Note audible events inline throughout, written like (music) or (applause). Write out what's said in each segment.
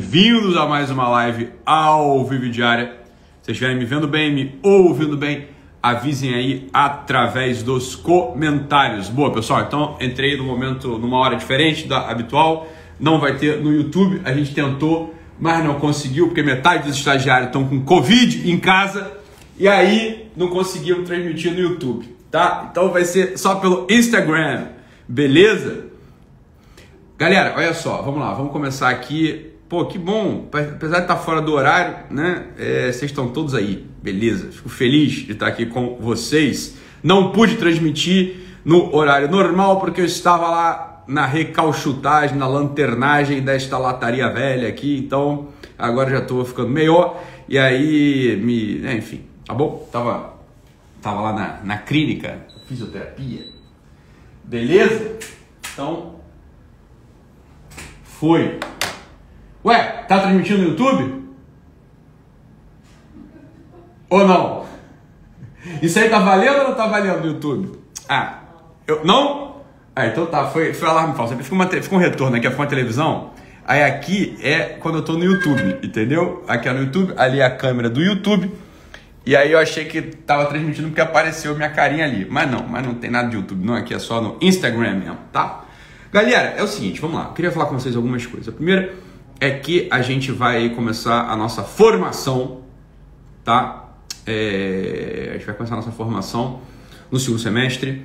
Bem-vindos a mais uma live ao vivo diária. Se vocês estiverem me vendo bem, me ouvindo bem, avisem aí através dos comentários. Boa, pessoal, então entrei no momento, numa hora diferente da habitual. Não vai ter no YouTube, a gente tentou, mas não conseguiu, porque metade dos estagiários estão com Covid em casa e aí não conseguiam transmitir no YouTube, tá? Então vai ser só pelo Instagram, beleza? Galera, olha só, vamos lá, vamos começar aqui. Pô, que bom, apesar de estar fora do horário, né? É, vocês estão todos aí, beleza? Fico feliz de estar aqui com vocês. Não pude transmitir no horário normal porque eu estava lá na recalchutagem, na lanternagem desta lataria velha aqui, então agora já estou ficando melhor e aí me, né, enfim, tá bom? Tava, tava lá na, na clínica, fisioterapia, beleza? Então foi. Ué, tá transmitindo no YouTube? Ou não? Isso aí tá valendo ou não tá valendo no YouTube? Ah, eu não? Ah, então tá, foi, foi alarme falso. Fica, uma, fica um retorno aqui, fica uma televisão. Aí aqui é quando eu tô no YouTube, entendeu? Aqui é no YouTube, ali é a câmera do YouTube. E aí eu achei que tava transmitindo porque apareceu minha carinha ali. Mas não, mas não tem nada de YouTube, não. Aqui é só no Instagram mesmo, tá? Galera, é o seguinte, vamos lá. Eu queria falar com vocês algumas coisas. A primeira é que a gente vai começar a nossa formação, tá? É, a gente vai começar a nossa formação no segundo semestre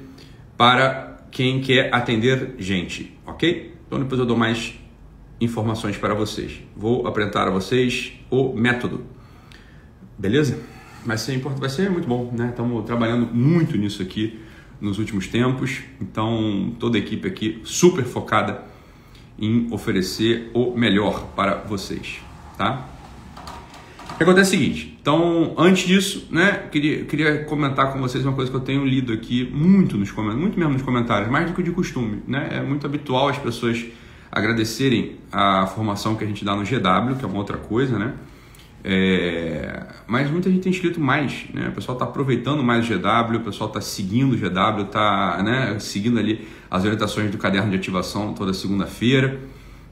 para quem quer atender gente, ok? Então depois eu dou mais informações para vocês. Vou apresentar a vocês o método, beleza? Vai ser vai ser muito bom, né? Estamos trabalhando muito nisso aqui nos últimos tempos, então toda a equipe aqui super focada em oferecer o melhor para vocês, tá? O que acontece é o seguinte, então antes disso, né, queria, queria comentar com vocês uma coisa que eu tenho lido aqui muito nos comentários, muito mesmo nos comentários, mais do que de costume, né? É muito habitual as pessoas agradecerem a formação que a gente dá no GW, que é uma outra coisa, né? É, mas muita gente tem escrito mais, né? O pessoal está aproveitando mais o GW, o pessoal está seguindo o GW, está né, seguindo ali as orientações do caderno de ativação toda segunda-feira.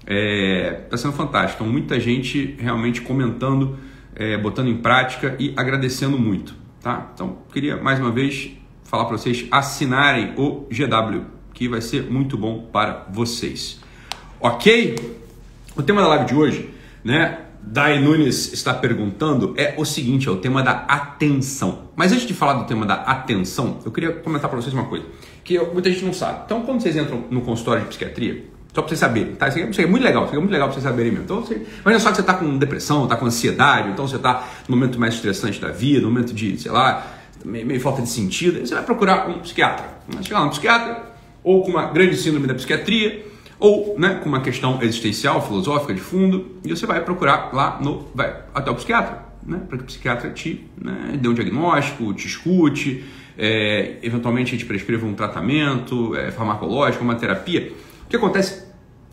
Está é, tá sendo fantástico. Então, muita gente realmente comentando, é, botando em prática e agradecendo muito. Tá? Então, queria mais uma vez falar para vocês assinarem o GW, que vai ser muito bom para vocês. Ok? O tema da live de hoje, né? Dai Nunes está perguntando é o seguinte, é o tema da atenção. Mas antes de falar do tema da atenção, eu queria comentar para vocês uma coisa que muita gente não sabe. Então, quando vocês entram no consultório de psiquiatria, só para vocês saberem, tá? Isso aqui é muito legal, isso aqui é muito legal para vocês saberem mesmo. Então, você, imagina só que você está com depressão, está com ansiedade, então você está no momento mais estressante da vida, no momento de, sei lá, meio, meio falta de sentido, aí você vai procurar um psiquiatra. Vai chegar lá um psiquiatra, ou com uma grande síndrome da psiquiatria, ou né, com uma questão existencial, filosófica de fundo, e você vai procurar lá no, vai até o psiquiatra, né, para que o psiquiatra te né, dê um diagnóstico, te escute, é, eventualmente te prescreva um tratamento é, farmacológico, uma terapia. O que acontece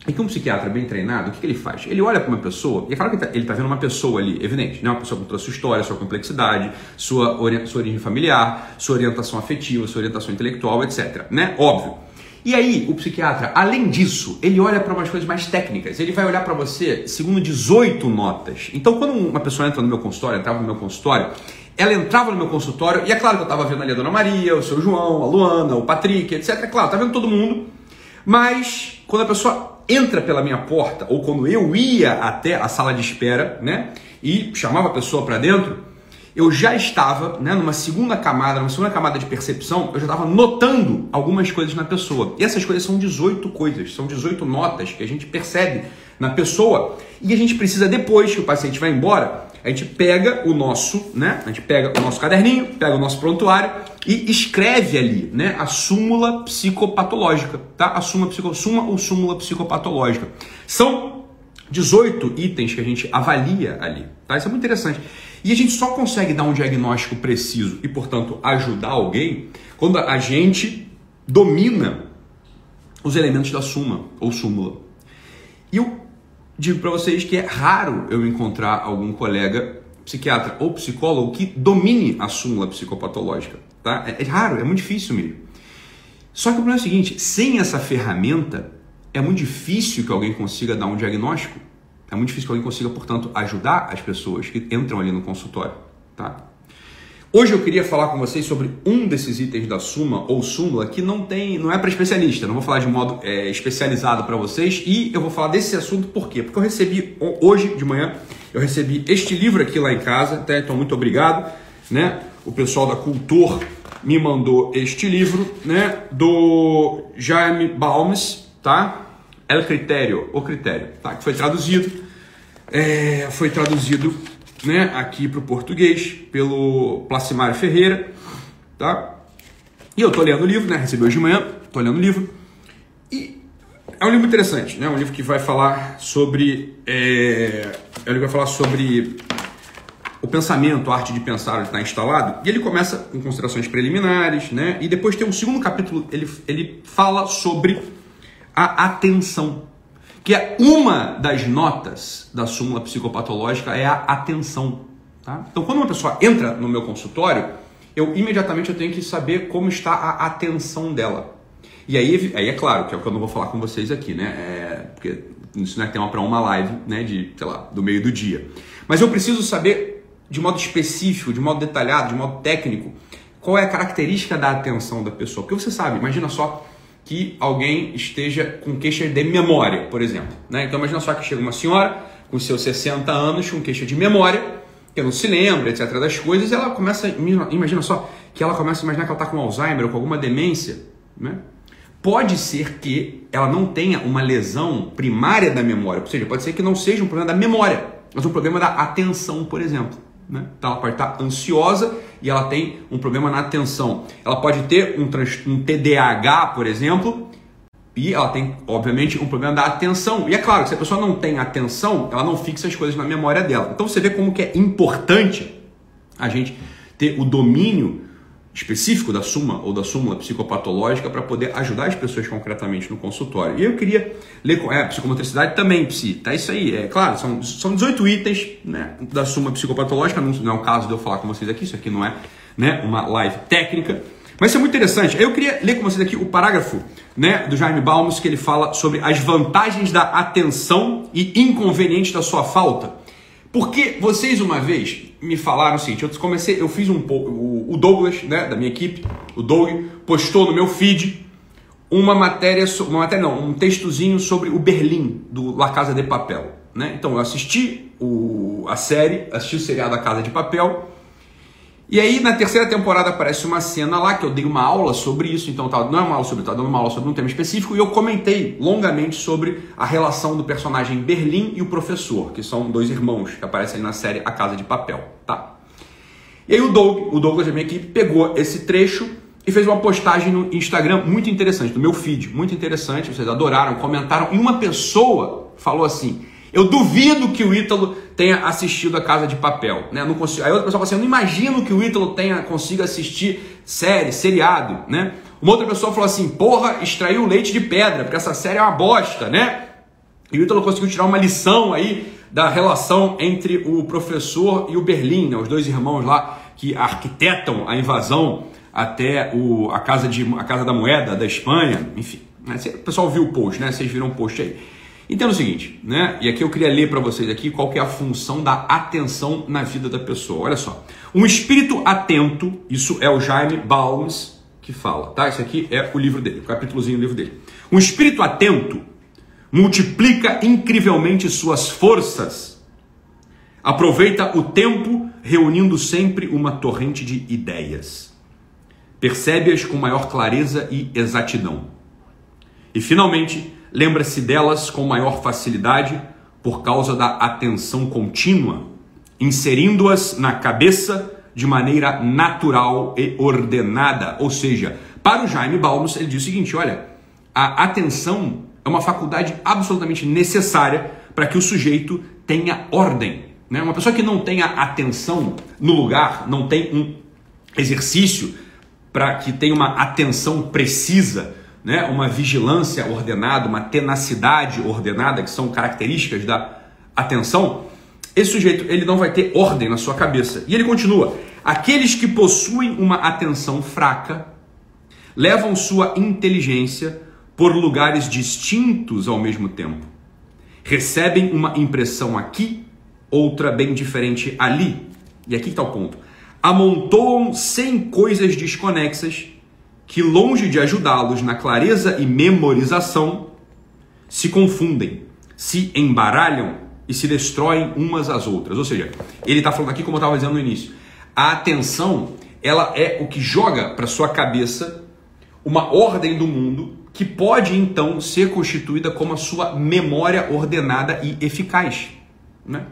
é que um psiquiatra bem treinado, o que, que ele faz? Ele olha para uma pessoa, e é claro que ele está tá vendo uma pessoa ali, evidente, né? uma pessoa com toda a sua história, sua complexidade, sua, sua origem familiar, sua orientação afetiva, sua orientação intelectual, etc. Né? Óbvio. E aí, o psiquiatra, além disso, ele olha para umas coisas mais técnicas. Ele vai olhar para você segundo 18 notas. Então, quando uma pessoa entra no meu consultório, entrava no meu consultório, ela entrava no meu consultório, e é claro que eu estava vendo ali a Dona Maria, o seu João, a Luana, o Patrick, etc. É claro, tá vendo todo mundo. Mas, quando a pessoa entra pela minha porta, ou quando eu ia até a sala de espera, né, e chamava a pessoa para dentro, eu já estava, né, numa segunda camada, numa segunda camada de percepção, eu já estava notando algumas coisas na pessoa. E essas coisas são 18 coisas, são 18 notas que a gente percebe na pessoa e a gente precisa depois que o paciente vai embora, a gente pega o nosso, né? A gente pega o nosso caderninho, pega o nosso prontuário e escreve ali, né? A súmula psicopatológica, tá? A súmula, psico, suma ou súmula psicopatológica. São 18 itens que a gente avalia ali, tá? Isso é muito interessante. E a gente só consegue dar um diagnóstico preciso e, portanto, ajudar alguém quando a gente domina os elementos da suma ou súmula. E eu digo para vocês que é raro eu encontrar algum colega psiquiatra ou psicólogo que domine a súmula psicopatológica, tá? É, é raro, é muito difícil mesmo. Só que o problema é o seguinte, sem essa ferramenta, é muito difícil que alguém consiga dar um diagnóstico É muito difícil que alguém consiga, portanto, ajudar as pessoas que entram ali no consultório, tá? Hoje eu queria falar com vocês sobre um desses itens da Suma ou Súmula que não tem, não é para especialista, não vou falar de modo é, especializado para vocês e eu vou falar desse assunto por quê? Porque eu recebi hoje de manhã, eu recebi este livro aqui lá em casa, então muito obrigado, né? O pessoal da Cultor me mandou este livro, né? Do Jaime Balmes, tá? El Critério, o Critério, tá? Que foi traduzido, é, foi traduzido né, aqui para o português pelo Placimário Ferreira, tá? E eu tô lendo o livro, né? Recebi hoje de manhã, tô lendo o livro. E é um livro interessante, né? Um livro que vai falar sobre. É, é um livro que vai falar sobre o pensamento, a arte de pensar está instalado. E ele começa com considerações preliminares, né? E depois tem um segundo capítulo, ele, ele fala sobre a atenção que é uma das notas da súmula psicopatológica é a atenção. Tá? Então, quando uma pessoa entra no meu consultório, eu imediatamente eu tenho que saber como está a atenção dela. E aí, aí é claro, que é o que eu não vou falar com vocês aqui, né? É, porque isso não é tema para uma live, né? De, sei lá, do meio do dia. Mas eu preciso saber de modo específico, de modo detalhado, de modo técnico, qual é a característica da atenção da pessoa. Porque você sabe, imagina só, que alguém esteja com queixa de memória, por exemplo. Né? Então imagina só que chega uma senhora com seus 60 anos com queixa de memória, que não se lembra, etc. das coisas, e ela começa, imagina só, que ela começa a imaginar que ela está com Alzheimer ou com alguma demência. Né? Pode ser que ela não tenha uma lesão primária da memória, ou seja, pode ser que não seja um problema da memória, mas um problema da atenção, por exemplo. Né? Então ela pode estar ansiosa e ela tem um problema na atenção. Ela pode ter um, um TDAH, por exemplo, e ela tem, obviamente, um problema da atenção. E é claro, se a pessoa não tem atenção, ela não fixa as coisas na memória dela. Então você vê como que é importante a gente ter o domínio específico da suma ou da súmula psicopatológica para poder ajudar as pessoas concretamente no consultório. E eu queria ler com é, psicomotricidade também, psi, tá isso aí. É claro, são, são 18 itens né, da súmula psicopatológica, não, não é o caso de eu falar com vocês aqui, isso aqui não é né, uma live técnica. Mas isso é muito interessante. Eu queria ler com vocês aqui o parágrafo né, do Jaime Balmos, que ele fala sobre as vantagens da atenção e inconvenientes da sua falta. Porque vocês uma vez me falaram o seguinte, eu comecei, eu fiz um o Douglas, né, da minha equipe, o Doug postou no meu feed uma matéria, uma matéria não, um textozinho sobre o Berlim do La Casa de Papel, né? Então eu assisti o, a série, assisti o seriado A Casa de Papel e aí, na terceira temporada, aparece uma cena lá que eu dei uma aula sobre isso, então tá, não é uma aula sobre, tá dando uma aula sobre um tema específico, e eu comentei longamente sobre a relação do personagem Berlim e o professor, que são dois irmãos que aparecem na série A Casa de Papel, tá? E aí o Doug, o Douglas da minha equipe, pegou esse trecho e fez uma postagem no Instagram muito interessante, no meu feed, muito interessante, vocês adoraram, comentaram, e uma pessoa falou assim: eu duvido que o Ítalo tenha assistido a Casa de Papel. Né? Não consigo... Aí outra pessoa fala assim: eu não imagino que o Ítalo tenha, consiga assistir série, seriado. Né? Uma outra pessoa falou assim: porra, extraiu leite de pedra, porque essa série é uma bosta. Né? E o Ítalo conseguiu tirar uma lição aí da relação entre o professor e o Berlim, né? os dois irmãos lá que arquitetam a invasão até o, a, casa de, a Casa da Moeda da Espanha. Enfim, né? o pessoal viu o post, né? Vocês viram o post aí. Entenda o seguinte, né? E aqui eu queria ler para vocês aqui qual é a função da atenção na vida da pessoa. Olha só. Um espírito atento, isso é o Jaime Balmes que fala, tá? Isso aqui é o livro dele, o capítulozinho do livro dele. Um espírito atento multiplica incrivelmente suas forças. Aproveita o tempo reunindo sempre uma torrente de ideias. Percebe-as com maior clareza e exatidão. E finalmente, lembra-se delas com maior facilidade por causa da atenção contínua, inserindo-as na cabeça de maneira natural e ordenada. Ou seja, para o Jaime Balmos, ele diz o seguinte: olha, a atenção é uma faculdade absolutamente necessária para que o sujeito tenha ordem. Né? Uma pessoa que não tenha atenção no lugar, não tem um exercício para que tenha uma atenção precisa né, uma vigilância ordenada, uma tenacidade ordenada, que são características da atenção, esse sujeito ele não vai ter ordem na sua cabeça. E ele continua: aqueles que possuem uma atenção fraca levam sua inteligência por lugares distintos ao mesmo tempo, Recebem uma impressão aqui, outra bem diferente ali. E aqui está o ponto. Amontoam sem coisas desconexas que, longe de ajudá-los na clareza e memorização, se confundem, se embaralham e se destroem umas às outras. Ou seja, ele está falando aqui, como eu estava dizendo no início, a atenção ela é o que joga para sua cabeça uma ordem do mundo que pode então ser constituída como a sua memória ordenada e eficaz. Né?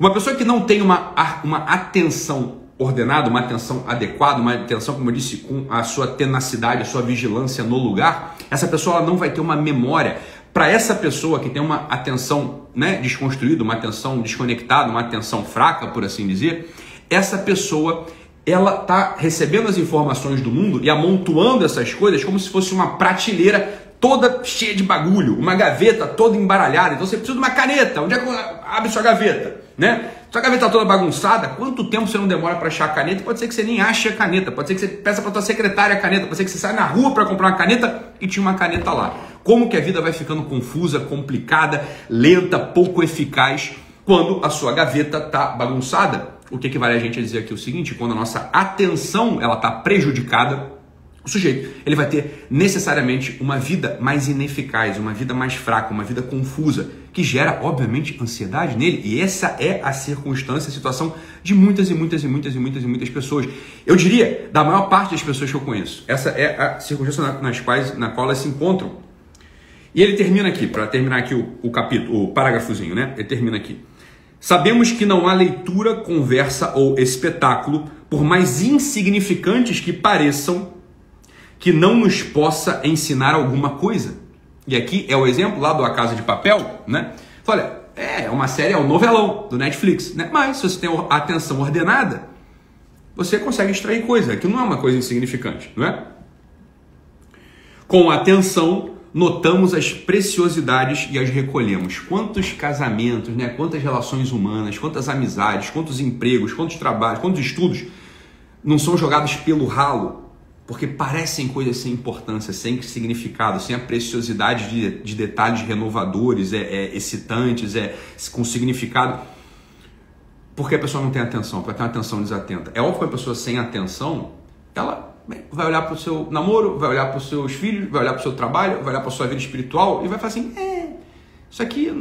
Uma pessoa que não tem uma, uma atenção ordenada, uma atenção adequada, uma atenção, como eu disse, com a sua tenacidade, a sua vigilância no lugar, essa pessoa ela não vai ter uma memória. Para essa pessoa que tem uma atenção né, desconstruída, uma atenção desconectada, uma atenção fraca, por assim dizer, essa pessoa ela está recebendo as informações do mundo e amontoando essas coisas como se fosse uma prateleira toda cheia de bagulho, uma gaveta toda embaralhada. Então você precisa de uma caneta. Onde é que abre sua gaveta? Né? Sua gaveta toda bagunçada, quanto tempo você não demora para achar a caneta? Pode ser que você nem ache a caneta, pode ser que você peça para tua secretária a caneta, pode ser que você saia na rua para comprar uma caneta e tinha uma caneta lá. Como que a vida vai ficando confusa, complicada, lenta, pouco eficaz quando a sua gaveta tá bagunçada? o que, vale a gente dizer aqui o seguinte, quando a nossa atenção ela está prejudicada, o sujeito ele vai ter necessariamente uma vida mais ineficaz, uma vida mais fraca, uma vida confusa, que gera, obviamente, ansiedade nele. E essa é a circunstância, a situação de muitas e muitas e muitas e muitas e muitas pessoas. Eu diria, da maior parte das pessoas que eu conheço. Essa é a circunstância nas quais, na qual elas se encontram. E ele termina aqui, para terminar aqui o, o capítulo, o parágrafozinho, né? Ele termina aqui. Sabemos que não há leitura, conversa ou espetáculo, por mais insignificantes que pareçam, que não nos possa ensinar alguma coisa. E aqui é o exemplo lá do A Casa de Papel, né? Olha, é uma série, é um novelão do Netflix, né? Mas se você tem a atenção ordenada, você consegue extrair coisa, que não é uma coisa insignificante, não é? Com atenção, notamos as preciosidades e as recolhemos. Quantos casamentos, né? quantas relações humanas, quantas amizades, quantos empregos, quantos trabalhos, quantos estudos não são jogados pelo ralo porque parecem coisas sem importância, sem significado, sem a preciosidade de, de detalhes renovadores, é, é, excitantes, é com significado. Porque a pessoa não tem atenção, porque tem uma atenção desatenta. É óbvio que a pessoa sem atenção, ela vai olhar para o seu namoro, vai olhar para os seus filhos, vai olhar para o seu trabalho, vai olhar para a sua vida espiritual e vai falar assim: é, isso aqui,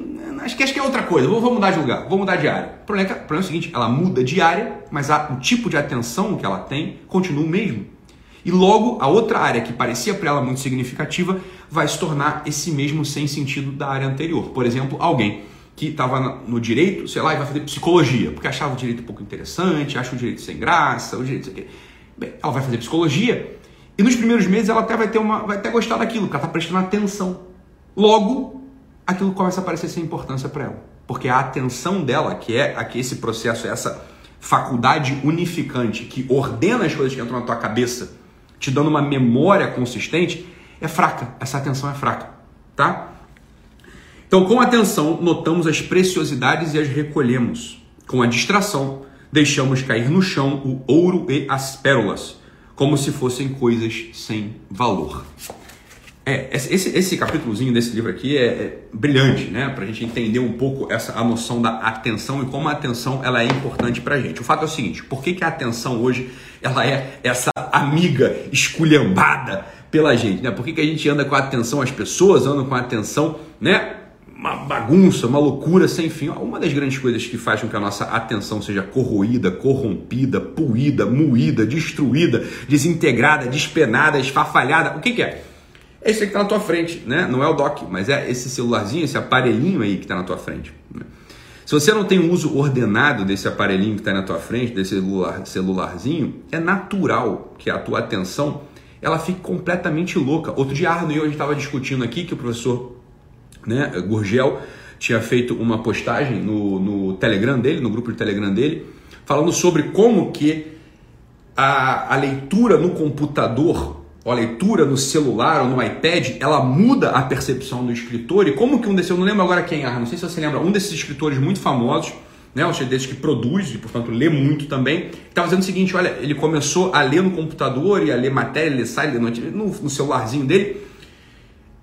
acho que, acho que é outra coisa, vou, vou mudar de lugar, vou mudar de área. O problema, é, o problema é o seguinte: ela muda de área, mas a, o tipo de atenção que ela tem continua o mesmo. E logo a outra área que parecia para ela muito significativa vai se tornar esse mesmo sem sentido da área anterior. Por exemplo, alguém que estava no direito, sei lá, e vai fazer psicologia, porque achava o direito pouco interessante, acha o direito sem graça, o direito. Bem, ela vai fazer psicologia e nos primeiros meses ela até vai ter uma, vai até gostar daquilo, porque ela está prestando atenção. Logo, aquilo começa a parecer sem importância para ela, porque a atenção dela, que é aqui esse processo, essa faculdade unificante que ordena as coisas que entram na tua cabeça, te dando uma memória consistente, é fraca. Essa atenção é fraca, tá? Então, com atenção, notamos as preciosidades e as recolhemos. Com a distração, deixamos cair no chão o ouro e as pérolas, como se fossem coisas sem valor. É, esse, esse capítulozinho desse livro aqui é, é brilhante, né? Para a gente entender um pouco essa a noção da atenção e como a atenção ela é importante para a gente. O fato é o seguinte: por que, que a atenção hoje ela é essa amiga esculhambada pela gente, né? Por que, que a gente anda com a atenção, as pessoas andam com a atenção, né? uma bagunça, uma loucura sem fim. Uma das grandes coisas que faz com que a nossa atenção seja corroída, corrompida, puída, moída, destruída, desintegrada, despenada, esfarfalhada, o que, que é? É isso aí que está na tua frente, né? Não é o dock, mas é esse celularzinho, esse aparelhinho aí que está na tua frente. Né? Se você não tem um uso ordenado desse aparelhinho que está na tua frente, desse celular, celularzinho, é natural que a tua atenção ela fique completamente louca. Outro dia, Arno e eu, a gente estava discutindo aqui que o professor né, Gurgel tinha feito uma postagem no, no Telegram dele, no grupo de Telegram dele, falando sobre como que a, a leitura no computador, a leitura no celular ou no iPad, ela muda a percepção do escritor e como que um desses, eu não lembro agora quem, ah, não sei se você lembra, um desses escritores muito famosos, né, um desses que produz e portanto lê muito também, estava dizendo o seguinte, olha, ele começou a ler no computador e a ler matéria, ler site, ler no, no celularzinho dele,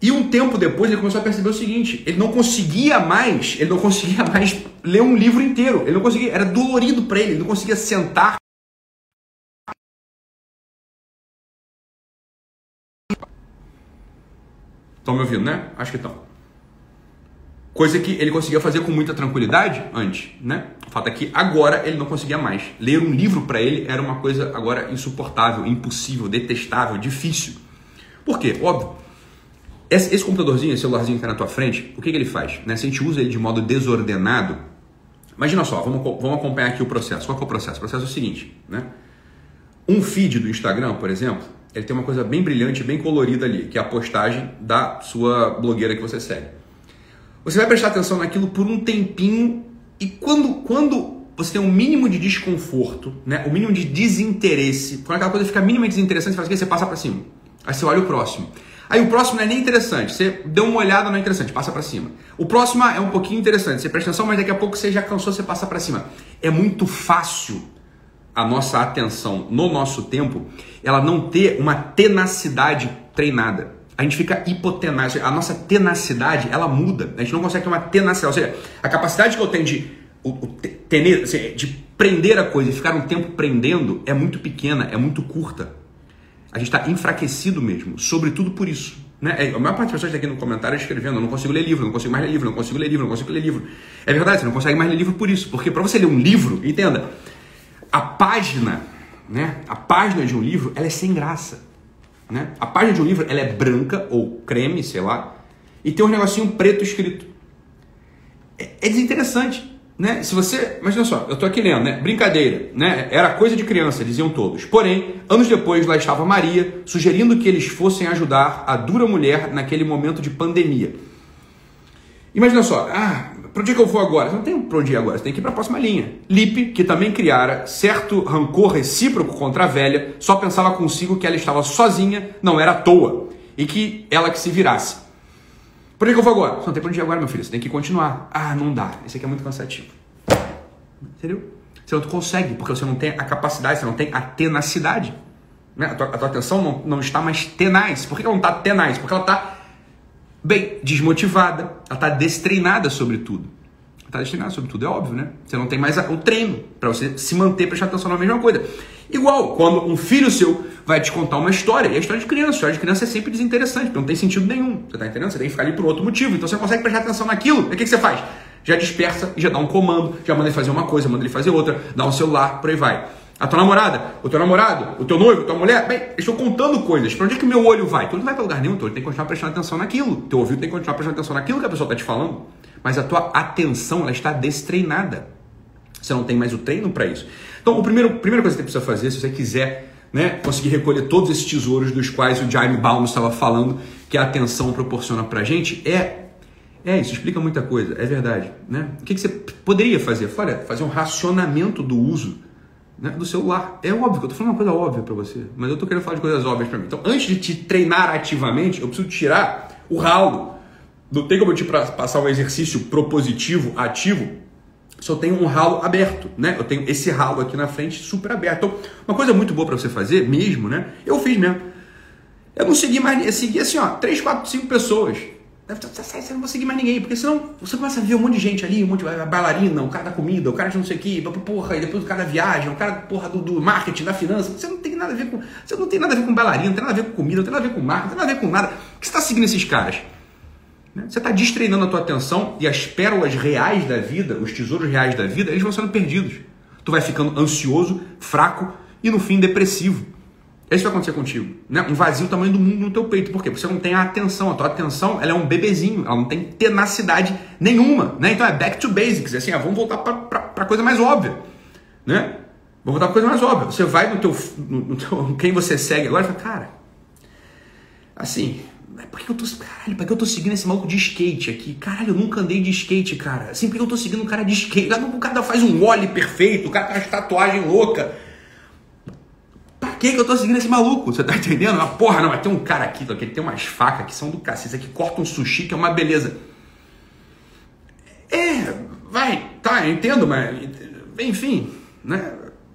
E um tempo depois ele começou a perceber o seguinte: ele não conseguia mais, ele não conseguia mais ler um livro inteiro. Ele não conseguia, era dolorido para ele, ele não conseguia sentar. Estão me ouvindo, né? Acho que estão. Coisa que ele conseguia fazer com muita tranquilidade antes, né? O fato é que agora ele não conseguia mais. Ler um livro para ele era uma coisa agora insuportável, impossível, detestável, difícil. Por quê? Óbvio. Esse, esse computadorzinho, esse celularzinho que está na tua frente, o que, que ele faz? Né? Se a gente usa ele de modo desordenado, imagina só, vamos, vamos acompanhar aqui o processo. Qual é o processo? O processo é o seguinte, né? Um feed do Instagram, por exemplo, ele tem uma coisa bem brilhante, bem colorida ali, que é a postagem da sua blogueira que você segue. Você vai prestar atenção naquilo por um tempinho e quando, quando você tem um mínimo de desconforto, né, o um mínimo de desinteresse, quando aquela coisa fica minimamente desinteressante, você, faz você passa para cima. Aí você olha o próximo. Aí o próximo não é nem interessante, você deu uma olhada, não é interessante, passa para cima. O próximo é um pouquinho interessante, você presta atenção, mas daqui a pouco você já cansou, você passa para cima. É muito fácil a nossa atenção no nosso tempo, ela não ter uma tenacidade treinada a gente fica hipotenaz. A nossa tenacidade, ela muda. A gente não consegue ter uma tenacidade. Ou seja, a capacidade que eu tenho de, tener, de prender a coisa e ficar um tempo prendendo é muito pequena, é muito curta. A gente está enfraquecido mesmo, sobretudo por isso. Né? É, a maior parte das pessoas está aqui no comentário escrevendo: eu não consigo ler livro, não consigo mais ler livro, não consigo ler livro, não consigo ler livro. É verdade, você não consegue mais ler livro por isso. Porque para você ler um livro, entenda, a página, né, a página de um livro, ela é sem graça. Né? A página de um livro ela é branca ou creme, sei lá, e tem um negocinho preto escrito. É, é desinteressante. Né? Se você, imagina só, eu estou aqui lendo, né? Brincadeira, né? Era coisa de criança, diziam todos. Porém, anos depois lá estava Maria, sugerindo que eles fossem ajudar a dura mulher naquele momento de pandemia. Imagina só, ah, para onde é que eu vou agora? Você não tem para onde ir agora, você tem que ir para a próxima linha. Lipe, que também criara certo rancor recíproco contra a velha, só pensava consigo que ela estava sozinha, não era à toa, e que ela que se virasse. Por onde é que eu vou agora? Você não tem para onde ir agora, meu filho, você tem que continuar. Ah, não dá, esse aqui é muito cansativo. Entendeu? Você não consegue, porque você não tem a capacidade, você não tem a tenacidade. Né? A, tua, a tua atenção não, não está mais tenaz. Por que ela não está tenaz? Porque ela está bem desmotivada, ela está destreinada sobre tudo. Está destreinada sobre tudo, é óbvio, né? Você não tem mais o treino para você se manter prestar atenção na mesma coisa. Igual quando um filho seu vai te contar uma história, e a história de criança, a história de criança é sempre desinteressante, porque não tem sentido nenhum. Você está entendendo? Você tem que ficar ali por outro motivo. Então você consegue prestar atenção naquilo. E o que, que você faz? Já dispersa e já dá um comando, já manda ele fazer uma coisa, manda ele fazer outra, dá um celular, por aí vai. A tua namorada, o teu namorado, o teu noivo, tua mulher, bem, estou contando coisas. Para onde é que o meu olho vai? Tu não vai para lugar nenhum, tu tem que continuar prestando atenção naquilo. Teu ouvido tem que continuar prestando atenção naquilo que a pessoa está te falando. Mas a tua atenção, ela está destreinada. Você não tem mais o treino para isso. Então, a primeira coisa que você precisa fazer, se você quiser né, conseguir recolher todos esses tesouros dos quais o Jaime Baum estava falando, que a atenção proporciona para gente, é é, isso explica muita coisa, é verdade. Né? O que, que você poderia fazer? Olha, fazer um racionamento do uso né, do celular. É óbvio eu tô falando uma coisa óbvia para você, mas eu tô querendo falar de coisas óbvias para mim. Então, antes de te treinar ativamente, eu preciso tirar o ralo. Não tem como eu te passar um exercício propositivo, ativo, se eu tenho um ralo aberto, né? Eu tenho esse ralo aqui na frente super aberto. Então, uma coisa muito boa para você fazer mesmo, né? Eu fiz mesmo. Eu não segui mais, eu segui assim, ó, 3, 4, 5 pessoas você não vai seguir mais ninguém, porque senão você começa a ver um monte de gente ali, um monte de bailarina, o cara da comida, o cara de não sei o que, porra, e depois o cara da viagem, o cara porra, do, do marketing, da finança. Você não tem nada a ver com. Você não tem nada a ver com bailarina, não tem nada a ver com comida, não tem nada a ver com marketing, não tem nada a ver com nada. Que você está seguindo esses caras? Né? Você está destreinando a tua atenção e as pérolas reais da vida, os tesouros reais da vida, eles vão sendo perdidos. Tu vai ficando ansioso, fraco e no fim depressivo. É isso vai acontecer contigo. Né? Um vazio tamanho do mundo no teu peito. Por quê? Porque você não tem a atenção. A tua atenção ela é um bebezinho. Ela não tem tenacidade nenhuma. Né? Então é back to basics. É assim, ah, vamos voltar para a coisa mais óbvia. Né? Vamos voltar para coisa mais óbvia. Você vai no teu, no, no teu (laughs) quem você segue agora e fala, cara, assim, por que eu tô, caralho, por que eu tô seguindo esse maluco de skate aqui? Caralho, eu nunca andei de skate, cara. Assim, por que eu tô seguindo um cara de skate? O cara faz um ollie perfeito, o cara tem uma tatuagem louca que, que eu tô seguindo esse maluco? Você tá entendendo? Uma porra, não, mas tem um cara aqui, que tem umas facas que são do cacete, que corta um sushi, que é uma beleza. É, vai, tá, eu entendo, mas enfim, né?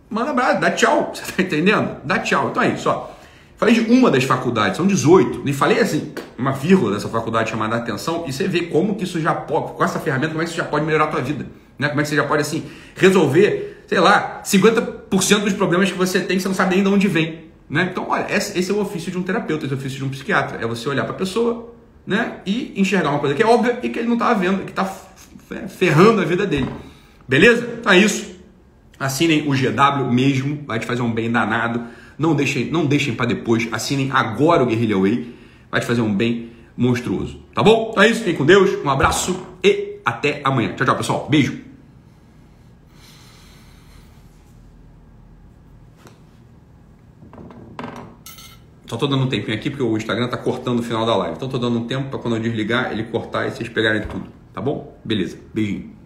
Manda abraço, dá tchau, (laughs) você tá entendendo? Dá tchau. Então é isso, ó. Falei de uma das faculdades, são 18. Nem falei assim, uma vírgula dessa faculdade chamada atenção, e você vê como que isso já pode, com essa ferramenta, como é que isso já pode melhorar a tua vida. Né? Como é que você já pode, assim, resolver, sei lá, 50% dos problemas que você tem, você não sabe nem de onde vem. Né? Então, olha, esse é o ofício de um terapeuta, esse é o ofício de um psiquiatra. É você olhar para a pessoa né? e enxergar uma coisa que é óbvia e que ele não está vendo, que está ferrando a vida dele. Beleza? Então é isso. Assinem o GW mesmo, vai te fazer um bem danado. Não deixem, não deixem para depois. Assinem agora o Guerrilla Way, vai te fazer um bem monstruoso. Tá bom? Então é isso. Fiquem com Deus. Um abraço e até amanhã. Tchau, tchau, pessoal. Beijo. Só tô dando um tempinho aqui porque o Instagram tá cortando o final da live. Então tô dando um tempo para quando eu desligar ele cortar e vocês pegarem tudo. Tá bom? Beleza. Beijinho.